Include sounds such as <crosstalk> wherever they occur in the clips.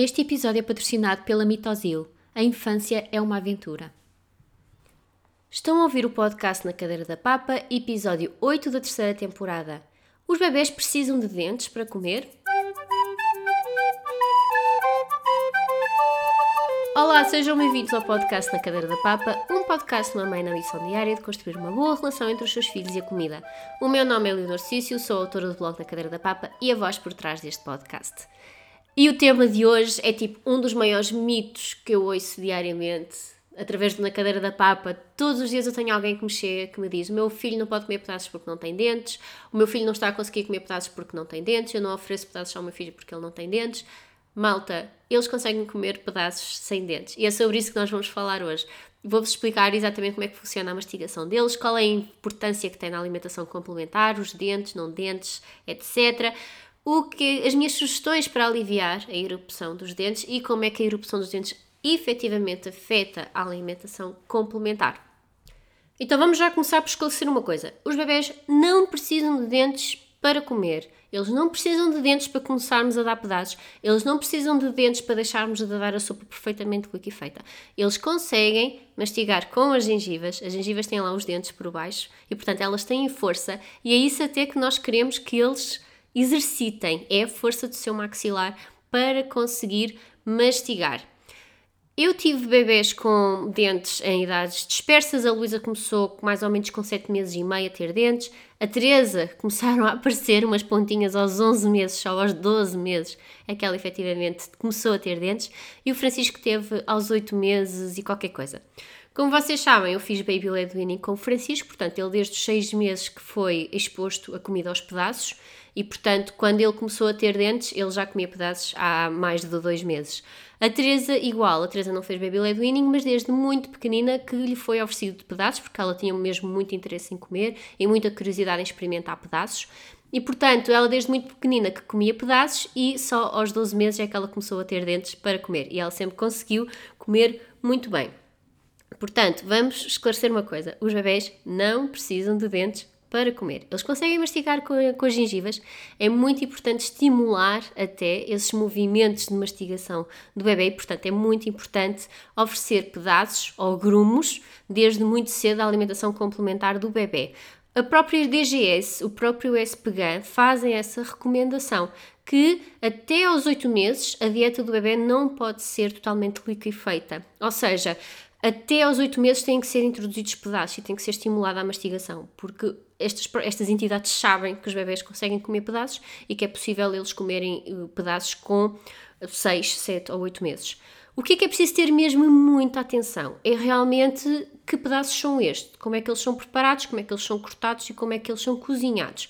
Este episódio é patrocinado pela Mitosil. A infância é uma aventura. Estão a ouvir o podcast na cadeira da papa, episódio 8 da terceira temporada. Os bebés precisam de dentes para comer? Olá, sejam bem-vindos ao podcast na cadeira da papa, um podcast de uma mãe na missão diária de construir uma boa relação entre os seus filhos e a comida. O meu nome é Leonor Cício, sou autora do blog na cadeira da papa e a voz por trás deste podcast. E o tema de hoje é tipo um dos maiores mitos que eu ouço diariamente, através de Na Cadeira da Papa. Todos os dias eu tenho alguém que me chega que me diz: O meu filho não pode comer pedaços porque não tem dentes, o meu filho não está a conseguir comer pedaços porque não tem dentes, eu não ofereço pedaços ao meu filho porque ele não tem dentes. Malta, eles conseguem comer pedaços sem dentes. E é sobre isso que nós vamos falar hoje. Vou-vos explicar exatamente como é que funciona a mastigação deles, qual é a importância que tem na alimentação complementar, os dentes, não dentes, etc o que as minhas sugestões para aliviar a erupção dos dentes e como é que a erupção dos dentes efetivamente afeta a alimentação complementar. Então vamos já começar por esclarecer uma coisa. Os bebés não precisam de dentes para comer. Eles não precisam de dentes para começarmos a dar pedaços. Eles não precisam de dentes para deixarmos de dar a sopa perfeitamente liquefeita. Eles conseguem mastigar com as gengivas. As gengivas têm lá os dentes por baixo e, portanto, elas têm força. E é isso até que nós queremos que eles exercitem, é a força do seu maxilar para conseguir mastigar. Eu tive bebês com dentes em idades dispersas. A Luísa começou mais ou menos com 7 meses e meio a ter dentes. A Teresa <laughs> começaram a aparecer umas pontinhas aos 11 meses, só aos 12 meses é que ela efetivamente começou a ter dentes. E o Francisco teve aos 8 meses e qualquer coisa. Como vocês sabem, eu fiz baby led weaning com o Francisco, portanto, ele desde os 6 meses que foi exposto a comida aos pedaços e, portanto, quando ele começou a ter dentes, ele já comia pedaços há mais de dois meses. A Teresa, igual, a Teresa não fez baby led weaning, mas desde muito pequenina que lhe foi oferecido de pedaços, porque ela tinha mesmo muito interesse em comer e muita curiosidade em experimentar pedaços. E, portanto, ela desde muito pequenina que comia pedaços e só aos 12 meses é que ela começou a ter dentes para comer. E ela sempre conseguiu comer muito bem. Portanto, vamos esclarecer uma coisa: os bebés não precisam de dentes para comer. Eles conseguem mastigar com, com as gengivas. É muito importante estimular até esses movimentos de mastigação do bebê e, portanto, é muito importante oferecer pedaços ou grumos desde muito cedo à alimentação complementar do bebê. A própria DGS, o próprio SPGAN, fazem essa recomendação que até aos 8 meses a dieta do bebê não pode ser totalmente liquefeita. Ou seja, até aos 8 meses têm que ser introduzidos pedaços e tem que ser estimulada a mastigação, porque estas, estas entidades sabem que os bebés conseguem comer pedaços e que é possível eles comerem eh, pedaços com 6, 7 ou 8 meses. O que é que é preciso ter mesmo muita atenção? É realmente que pedaços são estes, como é que eles são preparados, como é que eles são cortados e como é que eles são cozinhados.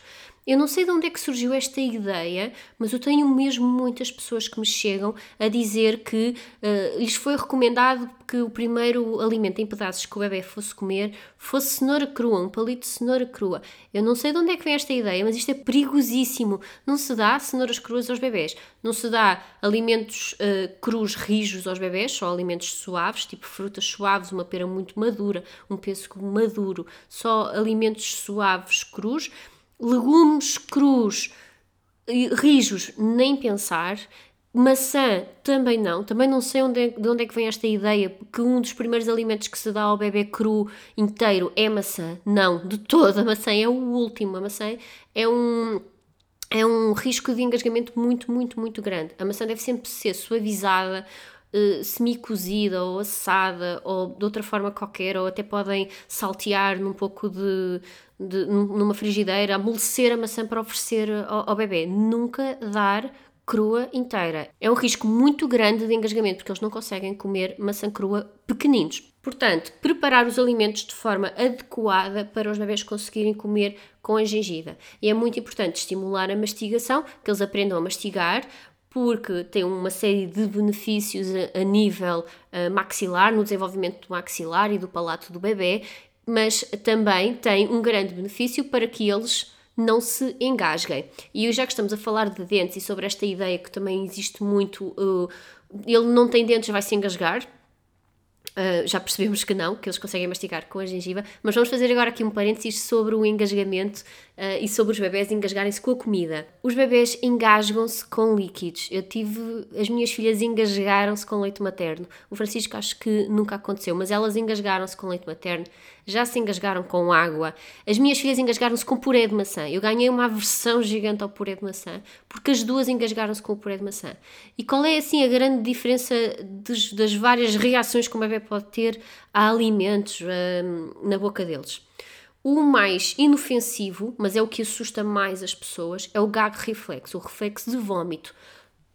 Eu não sei de onde é que surgiu esta ideia, mas eu tenho mesmo muitas pessoas que me chegam a dizer que uh, lhes foi recomendado que o primeiro alimento em pedaços que o bebê fosse comer fosse cenoura crua, um palito de cenoura crua. Eu não sei de onde é que vem esta ideia, mas isto é perigosíssimo. Não se dá cenouras cruas aos bebés, não se dá alimentos uh, crus rijos aos bebés, só alimentos suaves, tipo frutas suaves, uma pera muito madura, um pêssego maduro, só alimentos suaves crus legumes crus, rijos, nem pensar. Maçã também não, também não sei onde é, de onde é que vem esta ideia que um dos primeiros alimentos que se dá ao bebê cru inteiro é maçã. Não, de toda, a maçã é o último. A maçã é um, é um risco de engasgamento muito, muito, muito grande. A maçã deve sempre ser suavizada, uh, semi-cozida ou assada ou de outra forma qualquer, ou até podem saltear num pouco de, de, numa frigideira, amolecer a maçã para oferecer ao, ao bebê. Nunca dar crua inteira. É um risco muito grande de engasgamento, porque eles não conseguem comer maçã crua pequeninos. Portanto, preparar os alimentos de forma adequada para os bebés conseguirem comer com a gengiva. E é muito importante estimular a mastigação, que eles aprendam a mastigar, porque tem uma série de benefícios a, a nível uh, maxilar, no desenvolvimento do maxilar e do palato do bebê, mas também tem um grande benefício para que eles não se engasguem. E já que estamos a falar de dentes e sobre esta ideia que também existe muito, uh, ele não tem dentes, vai se engasgar. Uh, já percebemos que não, que eles conseguem mastigar com a gengiva, mas vamos fazer agora aqui um parênteses sobre o engasgamento uh, e sobre os bebés engasgarem-se com a comida. Os bebés engasgam-se com líquidos. Eu tive. As minhas filhas engasgaram-se com leite materno. O Francisco acho que nunca aconteceu, mas elas engasgaram-se com leite materno já se engasgaram com água. As minhas filhas engasgaram-se com puré de maçã. Eu ganhei uma aversão gigante ao puré de maçã, porque as duas engasgaram-se com o puré de maçã. E qual é assim a grande diferença dos, das várias reações que o bebê pode ter a alimentos hum, na boca deles? O mais inofensivo, mas é o que assusta mais as pessoas, é o gag reflexo, o reflexo de vômito.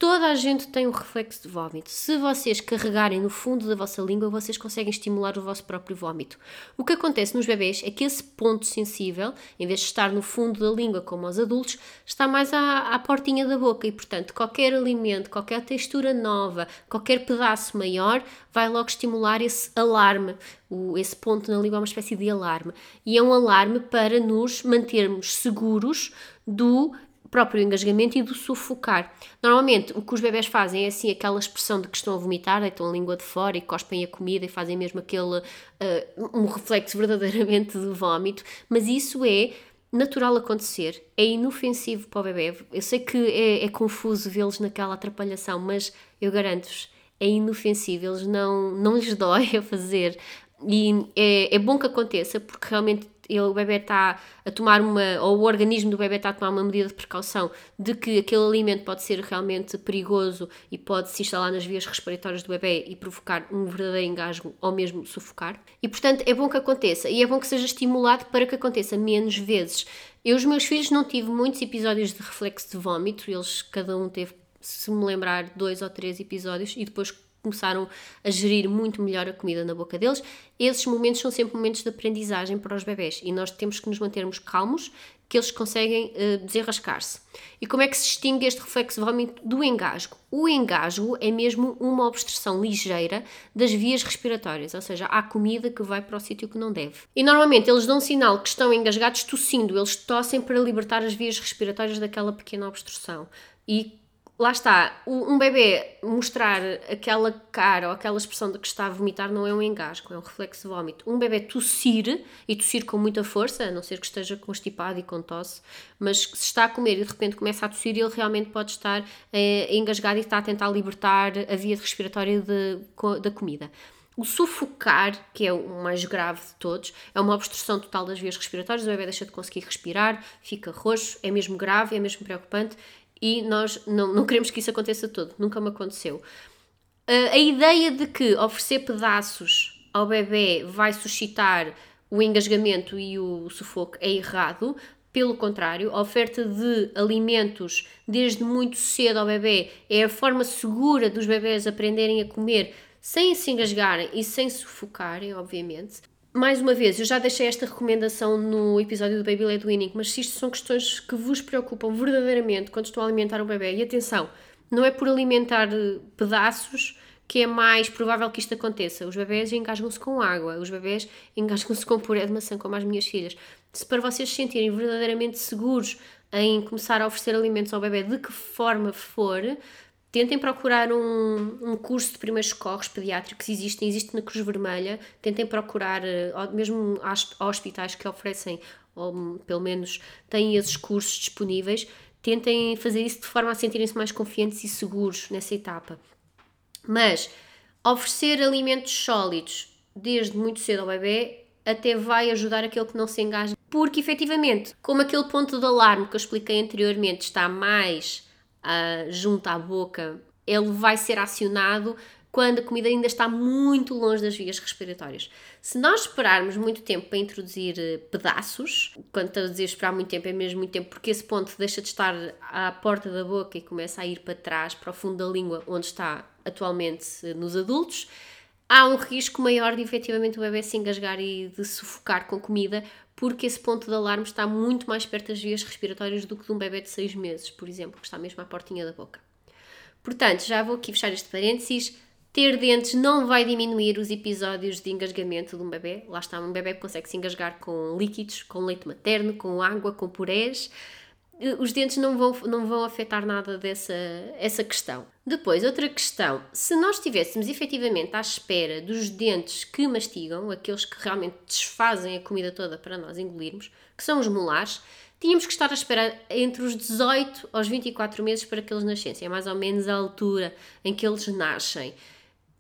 Toda a gente tem um reflexo de vômito. Se vocês carregarem no fundo da vossa língua, vocês conseguem estimular o vosso próprio vômito. O que acontece nos bebês é que esse ponto sensível, em vez de estar no fundo da língua como aos adultos, está mais à, à portinha da boca e, portanto, qualquer alimento, qualquer textura nova, qualquer pedaço maior, vai logo estimular esse alarme. O, esse ponto na língua é uma espécie de alarme. E é um alarme para nos mantermos seguros do próprio engasgamento e do sufocar. Normalmente, o que os bebés fazem é assim aquela expressão de que estão a vomitar, deitam a língua de fora e cospem a comida e fazem mesmo aquele uh, um reflexo verdadeiramente de vómito, mas isso é natural acontecer, é inofensivo para o bebê. Eu sei que é, é confuso vê-los naquela atrapalhação, mas eu garanto-vos, é inofensivo, eles não, não lhes dói a fazer. E é, é bom que aconteça, porque realmente ele, o bebê está a tomar uma, ou o organismo do bebê está a tomar uma medida de precaução de que aquele alimento pode ser realmente perigoso e pode se instalar nas vias respiratórias do bebê e provocar um verdadeiro engasgo ou mesmo sufocar. E portanto é bom que aconteça e é bom que seja estimulado para que aconteça menos vezes. Eu, os meus filhos, não tive muitos episódios de reflexo de vômito, eles cada um teve, se me lembrar, dois ou três episódios e depois começaram a gerir muito melhor a comida na boca deles. Esses momentos são sempre momentos de aprendizagem para os bebés e nós temos que nos mantermos calmos, que eles conseguem uh, desenrascar-se. E como é que se distingue este reflexo de vômito do engasgo? O engasgo é mesmo uma obstrução ligeira das vias respiratórias, ou seja, há comida que vai para o sítio que não deve. E normalmente eles dão sinal que estão engasgados tossindo, eles tossem para libertar as vias respiratórias daquela pequena obstrução. E lá está, um bebê mostrar aquela cara ou aquela expressão de que está a vomitar não é um engasgo, é um reflexo de vómito. Um bebê tossir, e tossir com muita força, a não ser que esteja constipado e com tosse, mas se está a comer e de repente começa a tossir, ele realmente pode estar é, engasgado e está a tentar libertar a via respiratória de, da comida. O sufocar, que é o mais grave de todos, é uma obstrução total das vias respiratórias, o bebê deixa de conseguir respirar, fica roxo, é mesmo grave, é mesmo preocupante e nós não, não queremos que isso aconteça todo, nunca me aconteceu. A ideia de que oferecer pedaços ao bebê vai suscitar o engasgamento e o sufoco é errado. Pelo contrário, a oferta de alimentos desde muito cedo ao bebê é a forma segura dos bebés aprenderem a comer sem se engasgarem e sem sufocarem, obviamente mais uma vez, eu já deixei esta recomendação no episódio do Baby Led Winning, mas se isto são questões que vos preocupam verdadeiramente quando estão a alimentar o bebê, e atenção, não é por alimentar eh, pedaços que é mais provável que isto aconteça. Os bebés engasgam-se com água, os bebés engasgam-se com puré de maçã, como as minhas filhas. Se para vocês se sentirem verdadeiramente seguros em começar a oferecer alimentos ao bebê, de que forma for, Tentem procurar um, um curso de primeiros socorros pediátricos, existem, existe na Cruz Vermelha. Tentem procurar, eh, mesmo hospitais que oferecem, ou pelo menos têm esses cursos disponíveis. Tentem fazer isso de forma a sentirem-se mais confiantes e seguros nessa etapa. Mas oferecer alimentos sólidos desde muito cedo ao bebê até vai ajudar aquele que não se engaja, porque efetivamente, como aquele ponto de alarme que eu expliquei anteriormente está mais uh, junto à boca, ele vai ser acionado quando a comida ainda está muito longe das vias respiratórias. Se nós esperarmos muito tempo para introduzir eh, pedaços, quando estou a dizer esperar muito tempo, é mesmo muito tempo, porque esse ponto deixa de estar à porta da boca e começa a ir para trás, para o fundo da língua, onde está atualmente eh, nos adultos, há um risco maior de efetivamente o bebê se engasgar e de sufocar com comida, porque esse ponto de alarme está muito mais perto das vias respiratórias do que de um bebê de 6 meses, por exemplo, que está mesmo à portinha da boca. Portanto, já vou aqui fechar este parênteses. Ter dentes não vai diminuir os episódios de engasgamento de um bebê. Lá está, um bebê que consegue se engasgar com líquidos, com leite materno, com água, com purés. Os dentes não vão, não vão afetar nada dessa essa questão. Depois, outra questão: se nós estivéssemos efetivamente à espera dos dentes que mastigam, aqueles que realmente desfazem a comida toda para nós engolirmos, que são os molares, tínhamos que estar a esperar entre os 18 aos 24 meses para que eles nascessem. É mais ou menos a altura em que eles nascem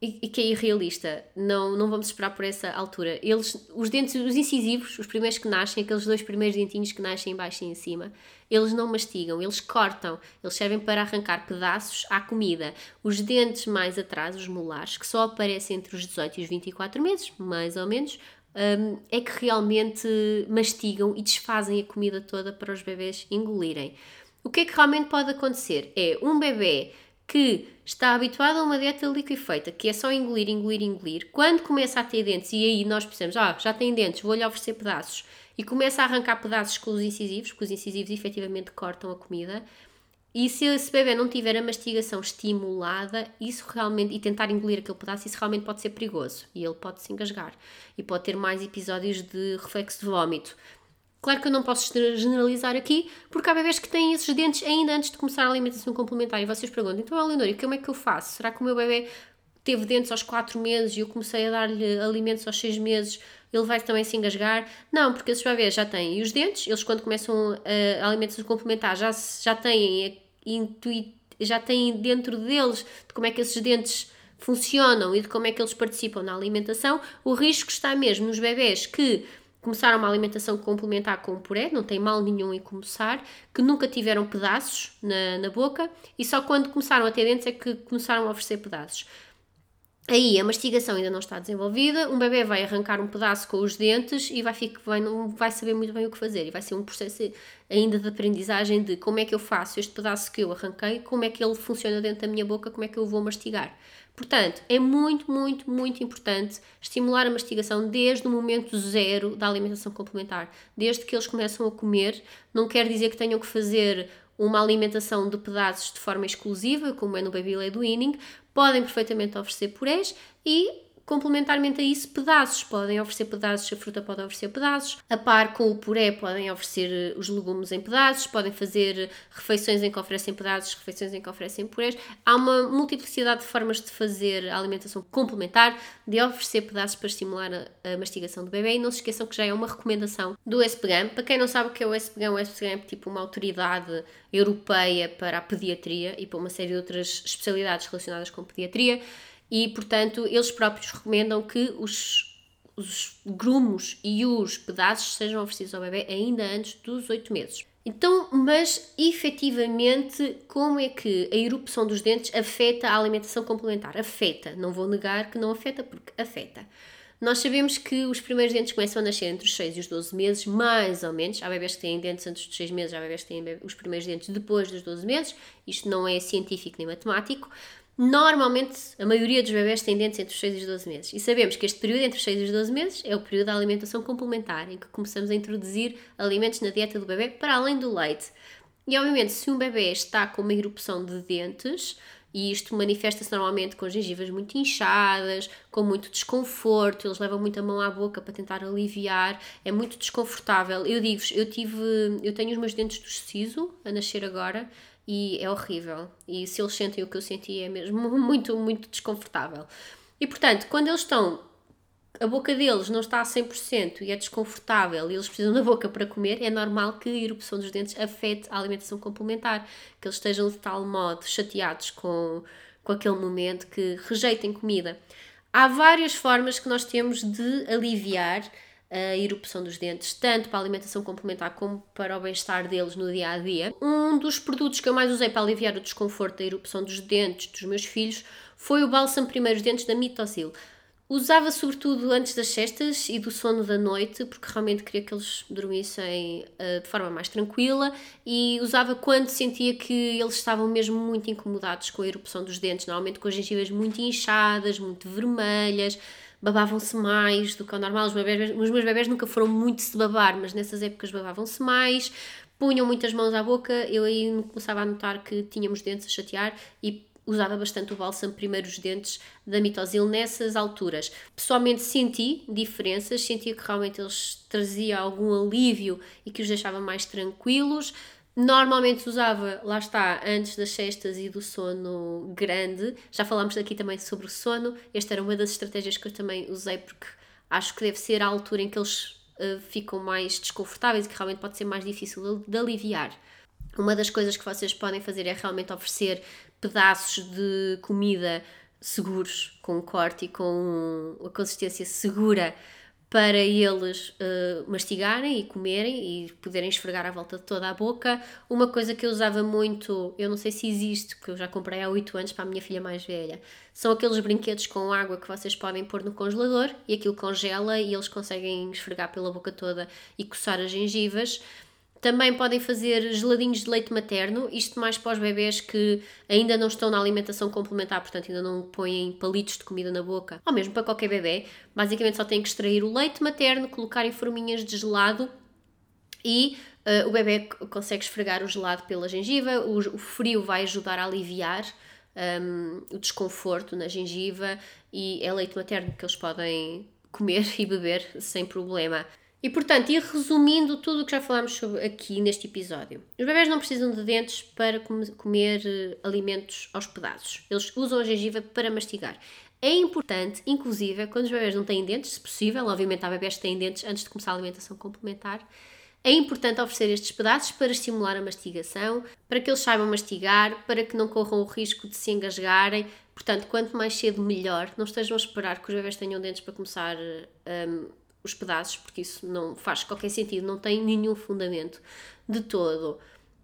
e, que é irrealista. Não, não vamos esperar por essa altura. Eles, os dentes, os incisivos, os primeiros que nascem, aqueles dois primeiros dentinhos que nascem em baixo e em cima, eles não mastigam, eles cortam, eles servem para arrancar pedaços à comida. Os dentes mais atrás, os molares, que só aparecem entre os 18 e os 24 meses, mais ou menos, um, é que realmente mastigam e desfazem a comida toda para os bebés engolirem. O que é que realmente pode acontecer? É um bebê que está habituado a uma dieta liquefeita, que é só engolir, engolir, engolir, quando começa a ter dentes, e aí nós pensamos, ah, já tem dentes, vou-lhe oferecer pedaços, e começa a arrancar pedaços com os incisivos, porque os incisivos efetivamente cortam a comida, e se esse bebê não tiver a mastigação estimulada, isso realmente, e tentar engolir aquele pedaço, isso realmente pode ser perigoso, e ele pode se engasgar, e pode ter mais episódios de reflexo de vómito. Claro que eu não posso generalizar aqui, porque há bebés que têm esses dentes ainda antes de começar a alimentação complementar. E vocês perguntam, então, Eleonora, e como é que eu faço? Será que o meu bebê teve dentes aos 4 meses e eu comecei a dar-lhe alimentos aos 6 meses, ele vai também se engasgar? Não, porque esses bebés já têm os dentes, eles quando começam a alimentação complementar já, já têm intuit, já têm dentro deles de como é que esses dentes funcionam e de como é que eles participam na alimentação. O risco está mesmo nos bebés que começaram uma alimentação complementar com puré, não tem mal nenhum em começar, que nunca tiveram pedaços na, na boca e só quando começaram a ter dentes é que começaram a oferecer pedaços. Aí a mastigação ainda não está desenvolvida, um bebê vai arrancar um pedaço com os dentes e vai, ficar, vai, não vai saber muito bem o que fazer. E vai ser um processo ainda de aprendizagem de como é que eu faço este pedaço que eu arranquei, como é que ele funciona dentro da minha boca, como é que eu vou mastigar. Portanto, é muito, muito, muito importante estimular a mastigação desde o momento zero da alimentação complementar. Desde que eles começam a comer, não quer dizer que tenham que fazer uma alimentação de pedaços de forma exclusiva, como é no baby led weaning, podem perfeitamente oferecer purés e Complementarmente a isso, pedaços. Podem oferecer pedaços, a fruta pode oferecer pedaços. A par com o puré, podem oferecer eh, os legumes em pedaços. Podem fazer refeições em que oferecem pedaços, refeições em que oferecem purés. Há uma multiplicidade de formas de fazer a alimentação complementar, de oferecer pedaços para estimular a, a mastigação do bebê. E não se esqueçam que já é uma recomendação do SPGAM. Para quem não sabe o que é o SPGAM, o SPGAM é tipo uma autoridade europeia para a pediatria e para uma série de outras especialidades relacionadas com pediatria e, portanto, eles próprios recomendam que os, os grumos e os pedaços sejam oferecidos ao bebê ainda antes dos 8 meses. Então, mas efetivamente, como é que a erupção dos dentes afeta a alimentação complementar? Afeta, não vou negar que não afeta, porque afeta. Nós sabemos que os primeiros dentes começam a nascer entre os 6 e os 12 meses, mais ou menos. Há bebês que têm dentes antes dos 6 meses, há bebês que têm os primeiros dentes depois dos 12 meses. Isto não é científico nem matemático, Normalmente, a maioria dos bebés tem dentes entre os 6 e os 12 meses. E sabemos que este período entre os 6 e os 12 meses é o período da alimentação complementar, em que começamos a introduzir alimentos na dieta do bebê para além do leite. E, obviamente, se um bebê está com uma erupção de dentes, e isto manifesta-se normalmente com gengivas muito inchadas, com muito desconforto, eles levam muita mão à boca para tentar aliviar, é muito desconfortável. Eu digo-vos, eu tive, eu tenho os meus dentes do siso a nascer agora, e é horrível. E se eles sentem o que eu senti, é mesmo <laughs> muito, muito desconfortável. E portanto, quando eles estão, a boca deles não está a 100% e é desconfortável e eles precisam da boca para comer, é normal que a erupção dos dentes afete a alimentação complementar, que eles estejam de tal modo chateados com, com aquele momento que rejeitem comida. Há várias formas que nós temos de aliviar a erupção dos dentes, tanto para a alimentação complementar como para o bem-estar deles no dia a dia. Um dos produtos que eu mais usei para aliviar o desconforto da erupção dos dentes dos meus filhos foi o bálsamo primeiros dentes da Mitosil. Usava sobretudo antes das cestas e do sono da noite, porque realmente queria que eles dormissem uh, de forma mais tranquila, e usava quando sentia que eles estavam mesmo muito incomodados com a erupção dos dentes, normalmente com as gengivas muito inchadas, muito vermelhas, babavam-se mais do que o normal. Os, bebés, os meus bebés nunca foram muito se babar, mas nessas épocas babavam-se mais, punham muitas mãos à boca. Eu aí começava a notar que tínhamos dentes a chatear e usava bastante o bálsamo primeiros dentes da mitosil nessas alturas. Pessoalmente senti diferenças, sentia que realmente eles traziam algum alívio e que os deixava mais tranquilos. Normalmente usava, lá está, antes das cestas e do sono grande. Já falámos aqui também sobre o sono. Esta era uma das estratégias que eu também usei porque acho que deve ser a altura em que eles uh, ficam mais desconfortáveis e que realmente pode ser mais difícil de, aliviar. Uma das coisas que vocês podem fazer é realmente oferecer pedaços de comida seguros, com corte e com a consistência segura para eles uh, mastigarem e comerem e poderem esfregar à volta de toda a boca. Uma coisa que eu usava muito, eu não sei se existe, porque eu já comprei há 8 anos para a minha filha mais velha, são aqueles brinquedos com água que vocês podem pôr no congelador e aquilo congela e eles conseguem esfregar pela boca toda e coçar as gengivas. Também podem fazer geladinhos de leite materno, isto mais para os bebês que ainda não estão na alimentação complementar, portanto ainda não põem palitos de comida na boca, ou mesmo para qualquer bebê. Basicamente só têm que extrair o leite materno, colocar em forminhas de gelado e uh, o bebê consegue esfregar o gelado pela gengiva, o, o frio vai ajudar a aliviar um, ehm, o desconforto na gengiva e é leite materno que eles podem comer <laughs> e beber sem problema. E portanto, ir resumindo tudo o que já falámos sobre aqui neste episódio. Os bebés não precisam de dentes para comer uh, alimentos aos pedaços. Eles usam a gengiva para mastigar. É importante, inclusive, quando os bebés não têm dentes, se possível, obviamente há bebés que têm dentes antes de começar a alimentação complementar, é importante oferecer estes pedaços para estimular a mastigação, para que eles saibam mastigar, para que não corram o risco de se engasgarem. Portanto, quanto mais cedo, melhor. Não estejam a esperar que os bebés tenham dentes para começar um, os pedaços, porque isso não faz qualquer sentido, não tem nenhum fundamento de todo.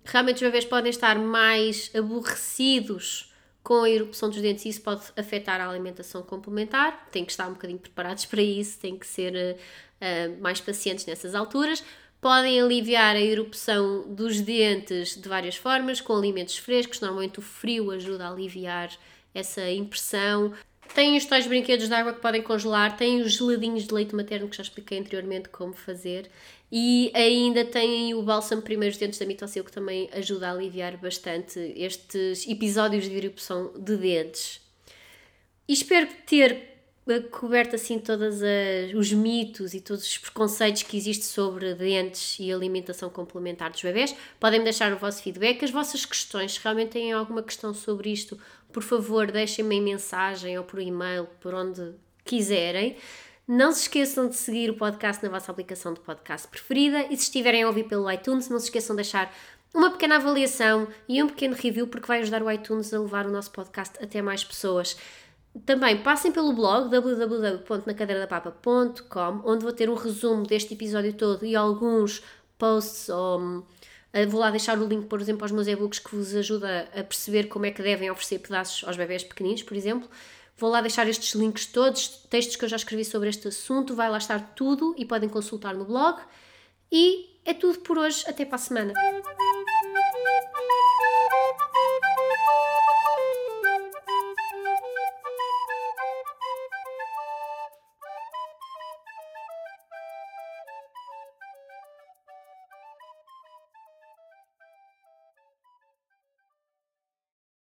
Realmente os bebês podem estar mais aborrecidos com a erupção dos dentes e isso pode afetar a alimentação complementar. Tem que estar um bocadinho preparados para isso, tem que ser uh, mais pacientes nessas alturas. Podem aliviar a erupção dos dentes de várias formas, com alimentos frescos. Normalmente o frio ajuda a aliviar essa impressão. Tem os tais brinquedos de água que podem congelar, tem os geladinhos de leite materno que já expliquei anteriormente como fazer e ainda tem o bálsamo primeiros dentes da mitocil que também ajuda a aliviar bastante estes episódios de erupção de dentes. E espero ter coberto assim todos os mitos e todos os preconceitos que existem sobre dentes e alimentação complementar dos bebés. Podem-me deixar o vosso feedback, as vossas questões, se realmente têm alguma questão sobre isto, por favor, deixem-me em mensagem ou por e-mail, por onde quiserem. Não se esqueçam de seguir o podcast na vossa aplicação de podcast preferida e se estiverem a ouvir pelo iTunes, não se esqueçam de deixar uma pequena avaliação e um pequeno review porque vai ajudar o iTunes a levar o nosso podcast até mais pessoas. Também passem pelo blog www.nacadeiradapapa.com onde vou ter um resumo deste episódio todo e alguns posts ou vou lá deixar o link, por exemplo, aos meus e-books que vos ajuda a perceber como é que devem oferecer pedaços aos bebés pequeninos, por exemplo. Vou lá deixar estes links todos, textos que eu já escrevi sobre este assunto, vai lá estar tudo e podem consultar no blog. E é tudo por hoje, até para a semana.